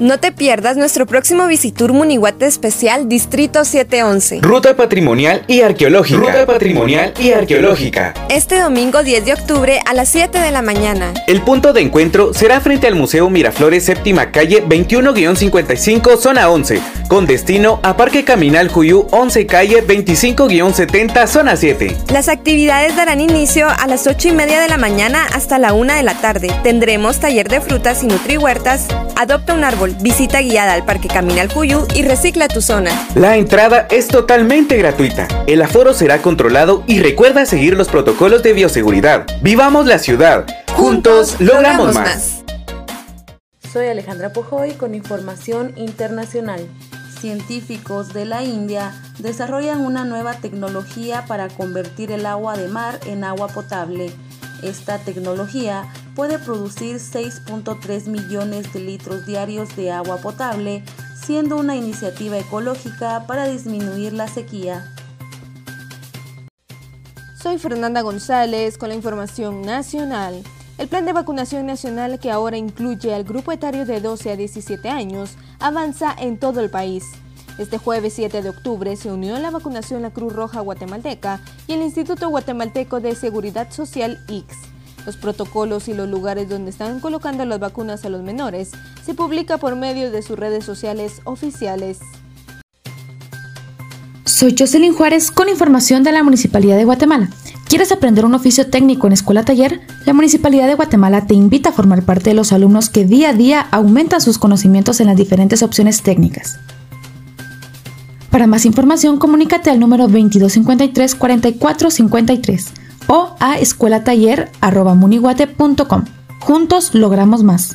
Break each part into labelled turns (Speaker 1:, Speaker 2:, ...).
Speaker 1: No te pierdas nuestro próximo Visitur Munihuate Especial Distrito 711.
Speaker 2: Ruta patrimonial y arqueológica. Ruta patrimonial y arqueológica.
Speaker 1: Este domingo 10 de octubre a las 7 de la mañana.
Speaker 2: El punto de encuentro será frente al Museo Miraflores Séptima Calle 21-55 Zona 11, con destino a Parque Caminal Juyú 11 Calle 25-70 Zona 7.
Speaker 1: Las actividades darán inicio a las 8 y media de la mañana hasta la 1 de la tarde. Tendremos taller de frutas y nutrihuertas, adopta un árbol, visita guiada al Parque Caminal Juyú y recicla tu zona.
Speaker 2: La entrada es totalmente gratuita. El aforo será controlado y recuerda seguir los protocolos de bioseguridad. Vivamos la ciudad. Juntos, logramos, más.
Speaker 3: Soy Alejandra Pujoy con información internacional. Científicos de la India desarrollan una nueva tecnología para convertir el agua de mar en agua potable. Esta tecnología puede producir 6.3 millones de litros diarios de agua potable, siendo una iniciativa ecológica para disminuir la sequía.
Speaker 4: Soy Fernanda González con la información nacional. El plan de vacunación nacional que ahora incluye al grupo etario de 12 a 17 años avanza en todo el país. Este jueves 7 de octubre se unió a la vacunación la Cruz Roja Guatemalteca y el Instituto Guatemalteco de Seguridad Social IX. Los protocolos y los lugares donde están colocando las vacunas a los menores se publica por medio de sus redes sociales oficiales.
Speaker 5: Soy Jocelyn Juárez con información de la Municipalidad de Guatemala. ¿Quieres aprender un oficio técnico en Escuela Taller? La Municipalidad de Guatemala te invita a formar parte de los alumnos que día a día aumentan sus conocimientos en las diferentes opciones técnicas. Para más información, comunícate al número 2253-4453 o a escuelataller.muniguate.com. Juntos logramos más.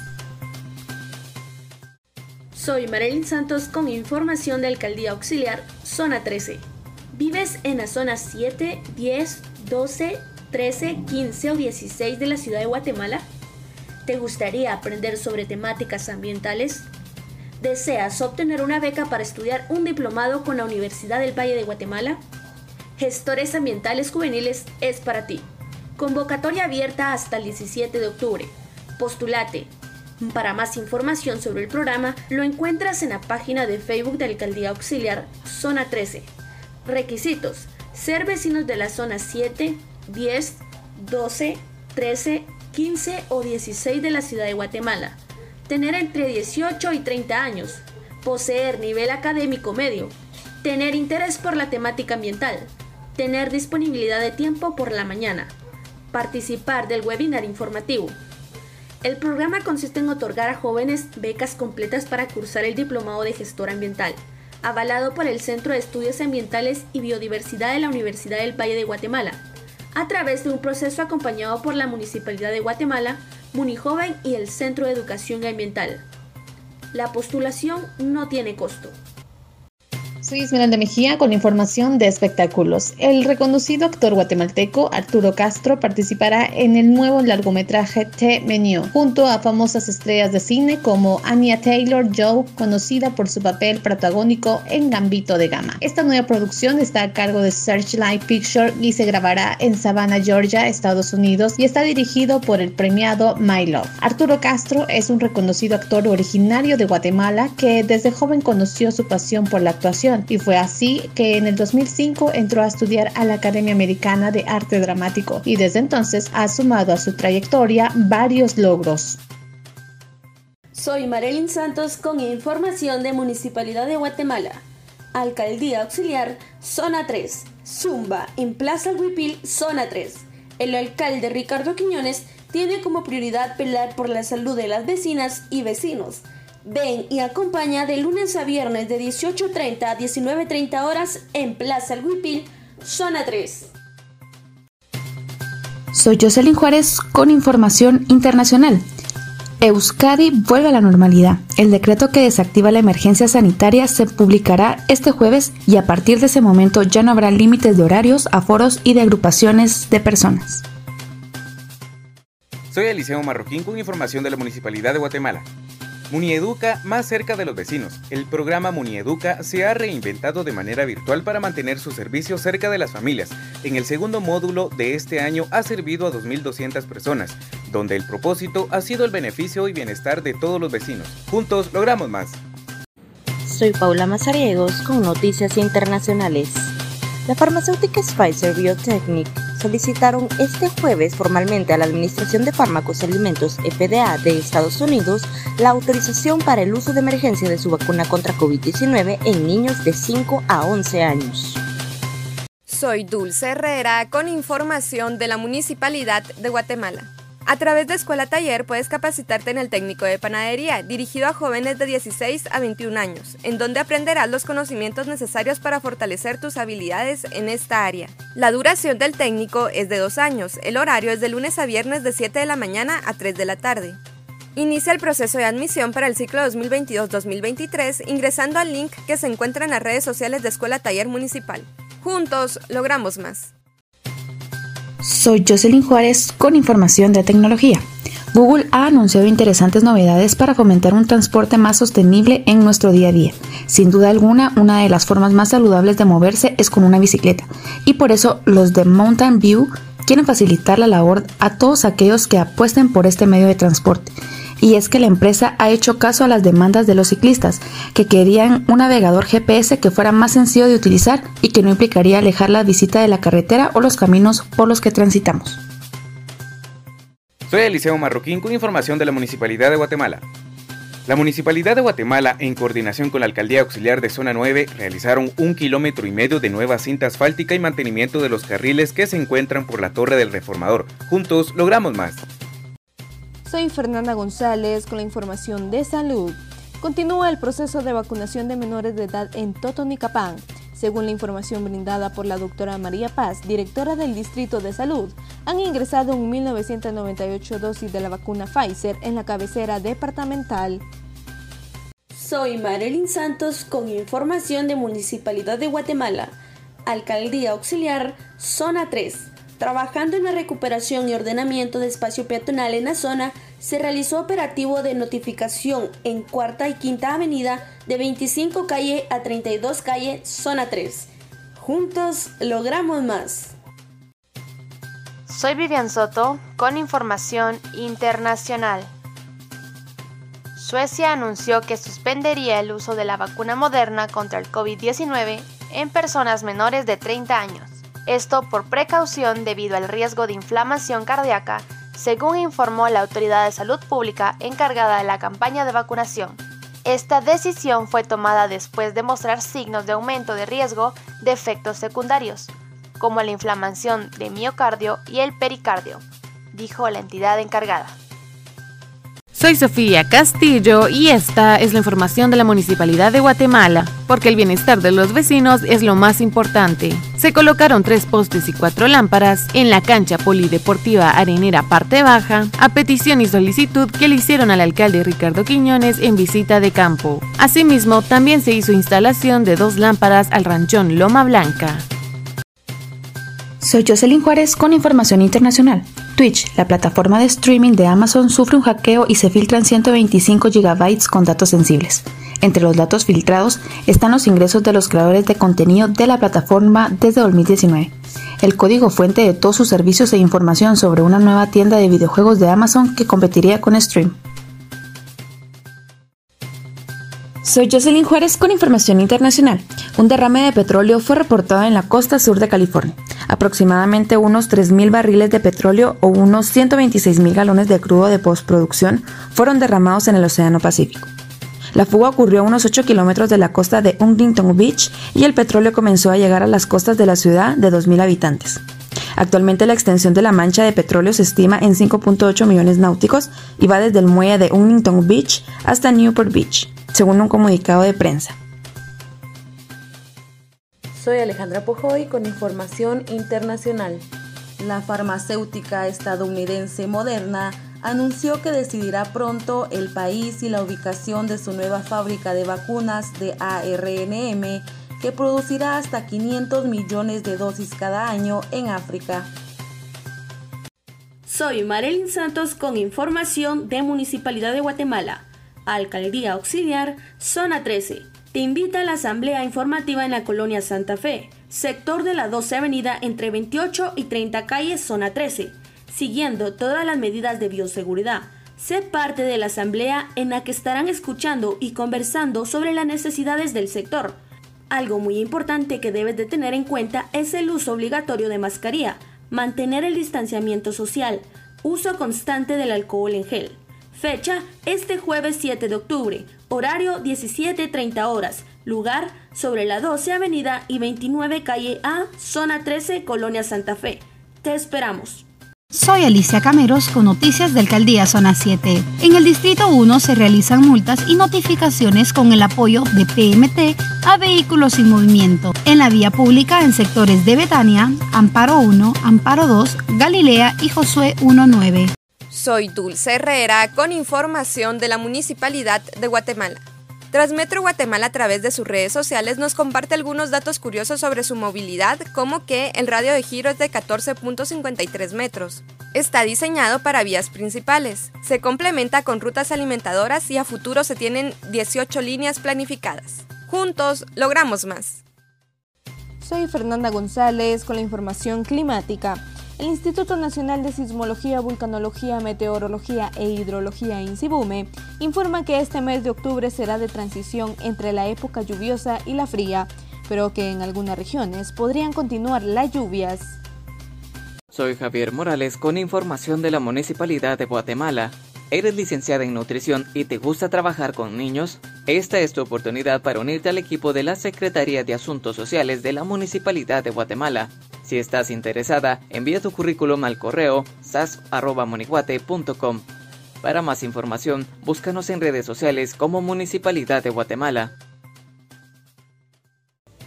Speaker 6: Soy Marilyn Santos con información de Alcaldía Auxiliar, Zona 13. ¿Vives en la zona 7, 10, 12, 13, 15 o 16 de la ciudad de Guatemala? ¿Te gustaría aprender sobre temáticas ambientales? ¿Deseas obtener una beca para estudiar un diplomado con la Universidad del Valle de Guatemala? Gestores Ambientales Juveniles es para ti. Convocatoria abierta hasta el 17 de octubre. Postulate. Para más información sobre el programa, lo encuentras en la página de Facebook de Alcaldía Auxiliar, Zona 13. Requisitos. Ser vecinos de la zona 7, 10, 12, 13, 15 o 16 de la ciudad de Guatemala tener entre 18 y 30 años, poseer nivel académico medio, tener interés por la temática ambiental, tener disponibilidad de tiempo por la mañana, participar del webinar informativo. El programa consiste en otorgar a jóvenes becas completas para cursar el diplomado de gestor ambiental, avalado por el Centro de Estudios Ambientales y Biodiversidad de la Universidad del Valle de Guatemala, a través de un proceso acompañado por la Municipalidad de Guatemala, Munijoven y el Centro de Educación Ambiental. La postulación no tiene costo.
Speaker 7: Soy Esmeralda Mejía con información de espectáculos. El reconocido actor guatemalteco Arturo Castro participará en el nuevo largometraje T Menú, junto a famosas estrellas de cine como Anya Taylor Joe, conocida por su papel protagónico en Gambito de Gama. Esta nueva producción está a cargo de Searchlight Picture y se grabará en Savannah, Georgia, Estados Unidos, y está dirigido por el premiado My Love. Arturo Castro es un reconocido actor originario de Guatemala que desde joven conoció su pasión por la actuación y fue así que en el 2005 entró a estudiar a la Academia Americana de Arte Dramático y desde entonces ha sumado a su trayectoria varios logros.
Speaker 6: Soy Marilyn Santos con información de Municipalidad de Guatemala. Alcaldía Auxiliar, Zona 3. Zumba, en Plaza Huipil, Zona 3. El alcalde Ricardo Quiñones tiene como prioridad pelear por la salud de las vecinas y vecinos Ven y acompaña de lunes a viernes de 18.30 a 19.30 horas en Plaza El Huipil, zona 3.
Speaker 5: Soy Jocelyn Juárez con información internacional. Euskadi vuelve a la normalidad. El decreto que desactiva la emergencia sanitaria se publicará este jueves y a partir de ese momento ya no habrá límites de horarios, aforos y de agrupaciones de personas.
Speaker 2: Soy Eliseo Marroquín con información de la Municipalidad de Guatemala. Munieduca más cerca de los vecinos. El programa Munieduca se ha reinventado de manera virtual para mantener su servicio cerca de las familias. En el segundo módulo de este año ha servido a 2.200 personas. donde el propósito ha sido el beneficio y bienestar de todos los vecinos. Juntos logramos más.
Speaker 8: Soy Paula Mazariegos con Noticias Internacionales. La farmacéutica Pfizer Biotechnic solicitaron este jueves formalmente a la Administración de Fármacos y Alimentos FDA de Estados Unidos la autorización para el uso de emergencia de su vacuna contra COVID-19 en niños de 5 a 11 años.
Speaker 1: Soy Dulce Herrera con información de la Municipalidad de Guatemala. A través de Escuela Taller puedes capacitarte en el técnico de panadería, dirigido a jóvenes de 16 a 21 años, en donde aprenderás los conocimientos necesarios para fortalecer tus habilidades en esta área. La duración del técnico es de dos años, el horario es de lunes a viernes de 7 de la mañana a 3 de la tarde. Inicia el proceso de admisión para el ciclo 2022-2023 ingresando al link que se encuentra en las redes sociales de Escuela Taller Municipal. Juntos logramos más.
Speaker 5: Soy Jocelyn Juárez con información de tecnología. Google ha anunciado interesantes novedades para fomentar un transporte más sostenible en nuestro día a día. Sin duda alguna, una de las formas más saludables de moverse es con una bicicleta, y por eso los de Mountain View quieren facilitar la labor a todos aquellos que apuesten por este medio de transporte y es que la empresa ha hecho caso a las demandas de los ciclistas, que querían un navegador GPS que fuera más sencillo de utilizar y que no implicaría alejar la visita de la carretera o los caminos por los que transitamos.
Speaker 2: Soy Eliseo Marroquín con información de la Municipalidad de Guatemala. La Municipalidad de Guatemala, en coordinación con la Alcaldía Auxiliar de Zona 9, realizaron un kilómetro y medio de nueva cinta asfáltica y mantenimiento de los carriles que se encuentran por la Torre del Reformador. Juntos logramos más.
Speaker 4: Soy Fernanda González con la información de salud. Continúa el proceso de vacunación de menores de edad en Totonicapán. Según la información brindada por la doctora María Paz, directora del Distrito de Salud, han ingresado 1.998 dosis de la vacuna Pfizer en la cabecera departamental.
Speaker 6: Soy Marilyn Santos con información de Municipalidad de Guatemala, Alcaldía Auxiliar, Zona 3. Trabajando en la recuperación y ordenamiento de espacio peatonal en la zona, se realizó operativo de notificación en Cuarta y Quinta Avenida de 25 calle a 32 calle, zona 3. Juntos logramos más.
Speaker 9: Soy Vivian Soto con información internacional. Suecia anunció que suspendería el uso de la vacuna moderna contra el COVID-19 en personas menores de 30 años. Esto por precaución debido al riesgo de inflamación cardíaca, según informó la Autoridad de Salud Pública encargada de la campaña de vacunación. Esta decisión fue tomada después de mostrar signos de aumento de riesgo de efectos secundarios, como la inflamación de miocardio y el pericardio, dijo la entidad encargada.
Speaker 10: Soy Sofía Castillo y esta es la información de la Municipalidad de Guatemala, porque el bienestar de los vecinos es lo más importante. Se colocaron tres postes y cuatro lámparas en la cancha polideportiva Arenera Parte Baja, a petición y solicitud que le hicieron al alcalde Ricardo Quiñones en visita de campo. Asimismo, también se hizo instalación de dos lámparas al ranchón Loma Blanca.
Speaker 5: Soy Jocelyn Juárez con información internacional. Twitch, la plataforma de streaming de Amazon, sufre un hackeo y se filtran 125 GB con datos sensibles. Entre los datos filtrados están los ingresos de los creadores de contenido de la plataforma desde 2019. El código fuente de todos sus servicios e información sobre una nueva tienda de videojuegos de Amazon que competiría con Stream. Soy Jocelyn Juárez con información internacional. Un derrame de petróleo fue reportado en la costa sur de California. Aproximadamente unos 3.000 barriles de petróleo o unos 126.000 galones de crudo de postproducción fueron derramados en el Océano Pacífico. La fuga ocurrió a unos 8 kilómetros de la costa de Huntington Beach y el petróleo comenzó a llegar a las costas de la ciudad de 2.000 habitantes. Actualmente la extensión de la mancha de petróleo se estima en 5.8 millones náuticos y va desde el muelle de Huntington Beach hasta Newport Beach según un comunicado de prensa.
Speaker 3: Soy Alejandra Pojoy con información internacional. La farmacéutica estadounidense Moderna anunció que decidirá pronto el país y la ubicación de su nueva fábrica de vacunas de ARNM que producirá hasta 500 millones de dosis cada año en África.
Speaker 6: Soy Marilyn Santos con información de Municipalidad de Guatemala. Alcaldía Auxiliar, Zona 13. Te invita a la asamblea informativa en la colonia Santa Fe, sector de la 12 Avenida entre 28 y 30 calles, Zona 13. siguiendo todas las medidas de bioseguridad. Sé parte de la asamblea en la que estarán escuchando y conversando sobre las necesidades del sector. Algo muy importante que debes de tener en cuenta es el uso obligatorio de mascarilla, mantener el distanciamiento social, uso constante del alcohol en gel. Fecha este jueves 7 de octubre, horario 17.30 horas, lugar sobre la 12 Avenida y 29 Calle A, zona 13, Colonia Santa Fe. Te esperamos.
Speaker 11: Soy Alicia Cameros con noticias de Alcaldía Zona 7. En el Distrito 1 se realizan multas y notificaciones con el apoyo de PMT a vehículos sin movimiento en la vía pública en sectores de Betania, Amparo 1, Amparo 2, Galilea y Josué 19.
Speaker 1: Soy Dulce Herrera con información de la Municipalidad de Guatemala. Transmetro Guatemala a través de sus redes sociales nos comparte algunos datos curiosos sobre su movilidad, como que el radio de giro es de 14.53 metros. Está diseñado para vías principales. Se complementa con rutas alimentadoras y a futuro se tienen 18 líneas planificadas. Juntos logramos más.
Speaker 4: Soy Fernanda González con la información climática. El Instituto Nacional de Sismología, Vulcanología, Meteorología e Hidrología INSIBUME informa que este mes de octubre será de transición entre la época lluviosa y la fría, pero que en algunas regiones podrían continuar las lluvias.
Speaker 12: Soy Javier Morales con información de la Municipalidad de Guatemala. ¿Eres licenciada en nutrición y te gusta trabajar con niños? Esta es tu oportunidad para unirte al equipo de la Secretaría de Asuntos Sociales de la Municipalidad de Guatemala. Si estás interesada, envía tu currículum al correo sas.moniguate.com. Para más información, búscanos en redes sociales como Municipalidad de Guatemala.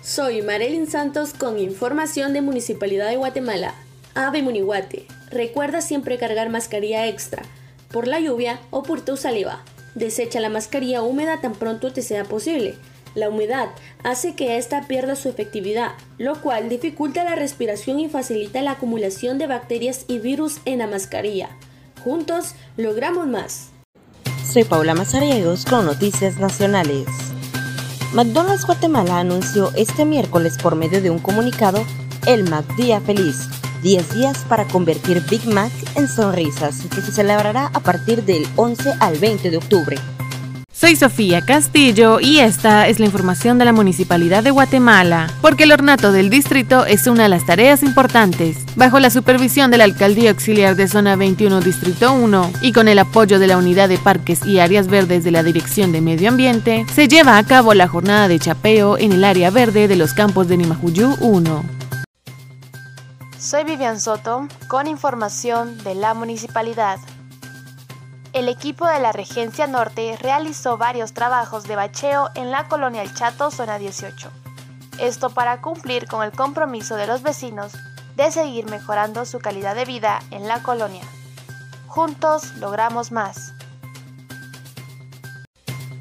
Speaker 6: Soy Marilyn Santos con información de Municipalidad de Guatemala. Ave Muniguate, recuerda siempre cargar mascarilla extra, por la lluvia o por tu saliva. Desecha la mascarilla húmeda tan pronto te sea posible. La humedad hace que ésta pierda su efectividad, lo cual dificulta la respiración y facilita la acumulación de bacterias y virus en la mascarilla. Juntos logramos más.
Speaker 8: Soy Paula Mazariegos con Noticias Nacionales. McDonald's Guatemala anunció este miércoles por medio de un comunicado el Mac Día Feliz, 10 días para convertir Big Mac en sonrisas, que se celebrará a partir del 11 al 20 de octubre.
Speaker 10: Soy Sofía Castillo y esta es la información de la Municipalidad de Guatemala, porque el ornato del distrito es una de las tareas importantes. Bajo la supervisión de la Alcaldía Auxiliar de Zona 21 Distrito 1 y con el apoyo de la Unidad de Parques y Áreas Verdes de la Dirección de Medio Ambiente, se lleva a cabo la jornada de chapeo en el área verde de los campos de Nimajuyú 1.
Speaker 9: Soy Vivian Soto con información de la municipalidad el equipo de la Regencia Norte realizó varios trabajos de bacheo en la colonia El Chato, zona 18. Esto para cumplir con el compromiso de los vecinos de seguir mejorando su calidad de vida en la colonia. Juntos logramos más.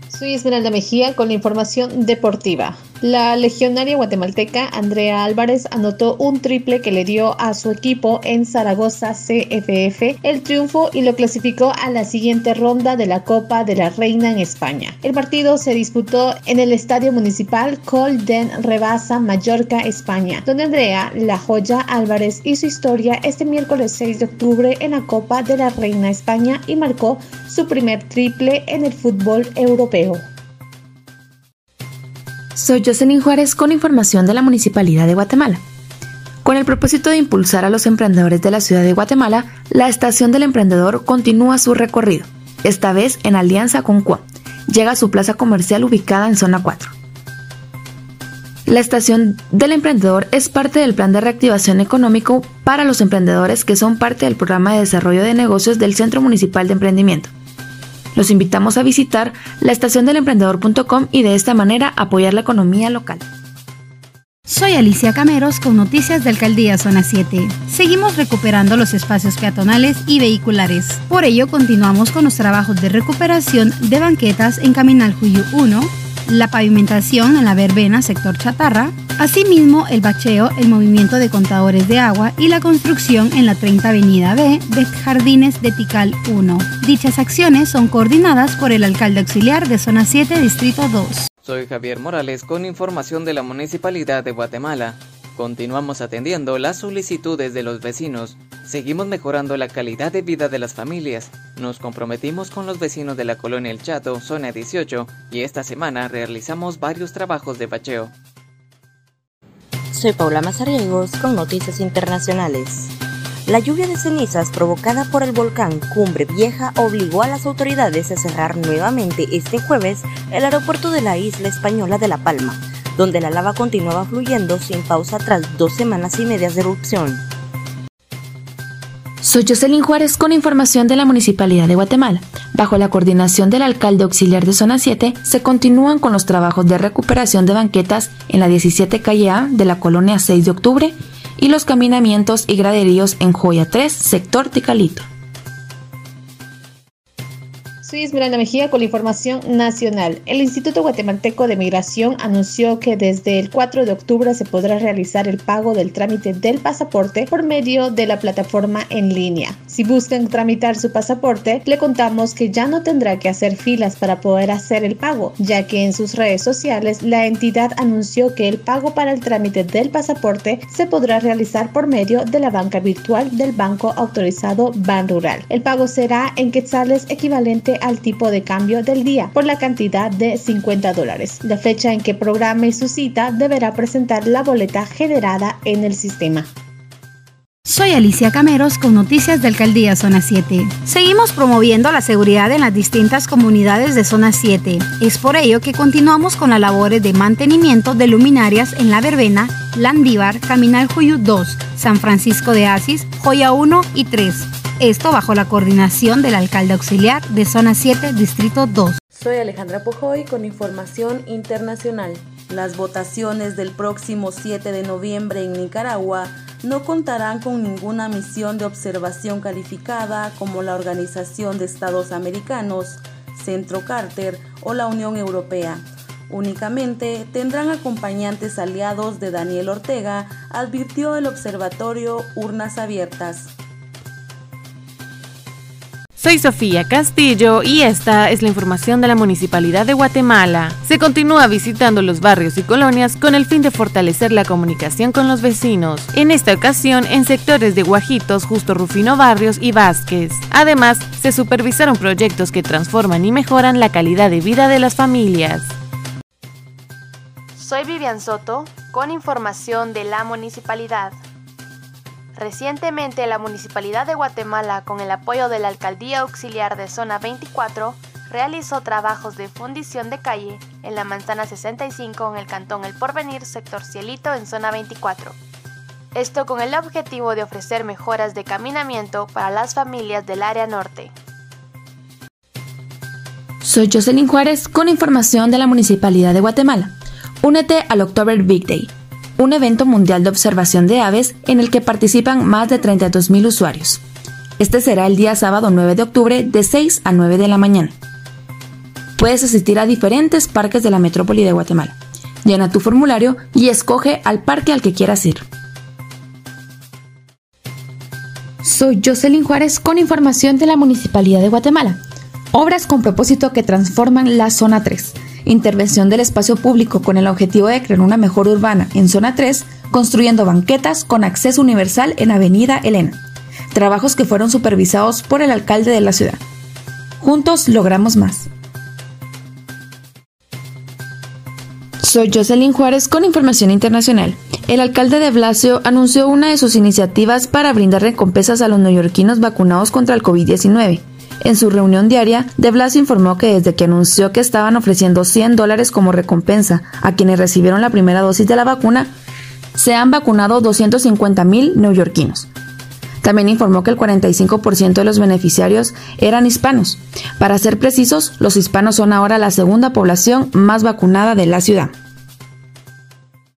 Speaker 7: Soy Esmeralda Mejía con la información deportiva. La legionaria guatemalteca Andrea Álvarez anotó un triple que le dio a su equipo en Zaragoza CFF el triunfo y lo clasificó a la siguiente ronda de la Copa de la Reina en España. El partido se disputó en el Estadio Municipal Colden Rebasa, Mallorca, España, donde Andrea, la joya Álvarez, hizo historia este miércoles 6 de octubre en la Copa de la Reina España y marcó su primer triple en el fútbol europeo.
Speaker 5: Soy Jocelyn Juárez con información de la Municipalidad de Guatemala. Con el propósito de impulsar a los emprendedores de la ciudad de Guatemala, la Estación del Emprendedor continúa su recorrido, esta vez en alianza con CUA. Llega a su plaza comercial ubicada en zona 4. La Estación del Emprendedor es parte del plan de reactivación económico para los emprendedores que son parte del programa de desarrollo de negocios del Centro Municipal de Emprendimiento. Los invitamos a visitar la estación del emprendedor.com y de esta manera apoyar la economía local.
Speaker 11: Soy Alicia Cameros con noticias de Alcaldía Zona 7. Seguimos recuperando los espacios peatonales y vehiculares. Por ello, continuamos con los trabajos de recuperación de banquetas en Caminal Juyu 1, la pavimentación en la verbena sector chatarra, asimismo el bacheo, el movimiento de contadores de agua y la construcción en la 30 Avenida B de Jardines de Tical 1. Dichas acciones son coordinadas por el alcalde auxiliar de Zona 7, Distrito 2.
Speaker 12: Soy Javier Morales con información de la Municipalidad de Guatemala. Continuamos atendiendo las solicitudes de los vecinos. Seguimos mejorando la calidad de vida de las familias. Nos comprometimos con los vecinos de la colonia El Chato, zona 18, y esta semana realizamos varios trabajos de bacheo.
Speaker 8: Soy Paula Mazariegos con Noticias Internacionales. La lluvia de cenizas provocada por el volcán Cumbre Vieja obligó a las autoridades a cerrar nuevamente este jueves el aeropuerto de la isla española de La Palma donde la lava continuaba fluyendo sin pausa tras dos semanas y medias de erupción.
Speaker 5: Soy Jocelyn Juárez con información de la Municipalidad de Guatemala. Bajo la coordinación del alcalde auxiliar de Zona 7, se continúan con los trabajos de recuperación de banquetas en la 17 calle A de la colonia 6 de octubre y los caminamientos y graderíos en Joya 3, sector Ticalito.
Speaker 7: Soy Esmeralda Mejía con la información nacional. El Instituto Guatemalteco de Migración anunció que desde el 4 de octubre se podrá realizar el pago del trámite del pasaporte por medio de la plataforma en línea. Si buscan tramitar su pasaporte, le contamos que ya no tendrá que hacer filas para poder hacer el pago, ya que en sus redes sociales la entidad anunció que el pago para el trámite del pasaporte se podrá realizar por medio de la banca virtual del banco autorizado Ban Rural. El pago será en quetzales equivalente al tipo de cambio del día por la cantidad de 50 dólares. La fecha en que programe su cita deberá presentar la boleta generada en el sistema.
Speaker 11: Soy Alicia Cameros con noticias de Alcaldía Zona 7. Seguimos promoviendo la seguridad en las distintas comunidades de Zona 7. Es por ello que continuamos con las labores de mantenimiento de luminarias en La Verbena, Landívar, Caminal Juyú 2, San Francisco de Asis, Joya 1 y 3 esto bajo la coordinación del alcalde auxiliar de Zona 7, Distrito 2.
Speaker 3: Soy Alejandra Pojoy con información internacional. Las votaciones del próximo 7 de noviembre en Nicaragua no contarán con ninguna misión de observación calificada como la Organización de Estados Americanos, Centro Carter o la Unión Europea. Únicamente tendrán acompañantes aliados de Daniel Ortega, advirtió el observatorio Urnas Abiertas.
Speaker 10: Soy Sofía Castillo y esta es la información de la Municipalidad de Guatemala. Se continúa visitando los barrios y colonias con el fin de fortalecer la comunicación con los vecinos, en esta ocasión en sectores de Guajitos, Justo Rufino Barrios y Vázquez. Además, se supervisaron proyectos que transforman y mejoran la calidad de vida de las familias.
Speaker 9: Soy Vivian Soto con información de la municipalidad. Recientemente la Municipalidad de Guatemala, con el apoyo de la Alcaldía Auxiliar de Zona 24, realizó trabajos de fundición de calle en la Manzana 65 en el Cantón El Porvenir, sector Cielito, en Zona 24. Esto con el objetivo de ofrecer mejoras de caminamiento para las familias del área norte.
Speaker 5: Soy Jocelyn Juárez con información de la Municipalidad de Guatemala. Únete al October Big Day un evento mundial de observación de aves en el que participan más de 32.000 usuarios. Este será el día sábado 9 de octubre de 6 a 9 de la mañana. Puedes asistir a diferentes parques de la metrópoli de Guatemala. Llena tu formulario y escoge al parque al que quieras ir. Soy Jocelyn Juárez con información de la Municipalidad de Guatemala. Obras con propósito que transforman la zona 3 intervención del espacio público con el objetivo de crear una mejor urbana en zona 3, construyendo banquetas con acceso universal en Avenida Elena. Trabajos que fueron supervisados por el alcalde de la ciudad. Juntos logramos más. Soy Jocelyn Juárez con información internacional. El alcalde de Blasio anunció una de sus iniciativas para brindar recompensas a los neoyorquinos vacunados contra el COVID-19. En su reunión diaria, De Blasio informó que desde que anunció que estaban ofreciendo 100 dólares como recompensa a quienes recibieron la primera dosis de la vacuna, se han vacunado 250 mil neoyorquinos. También informó que el 45% de los beneficiarios eran hispanos. Para ser precisos, los hispanos son ahora la segunda población más vacunada de la ciudad.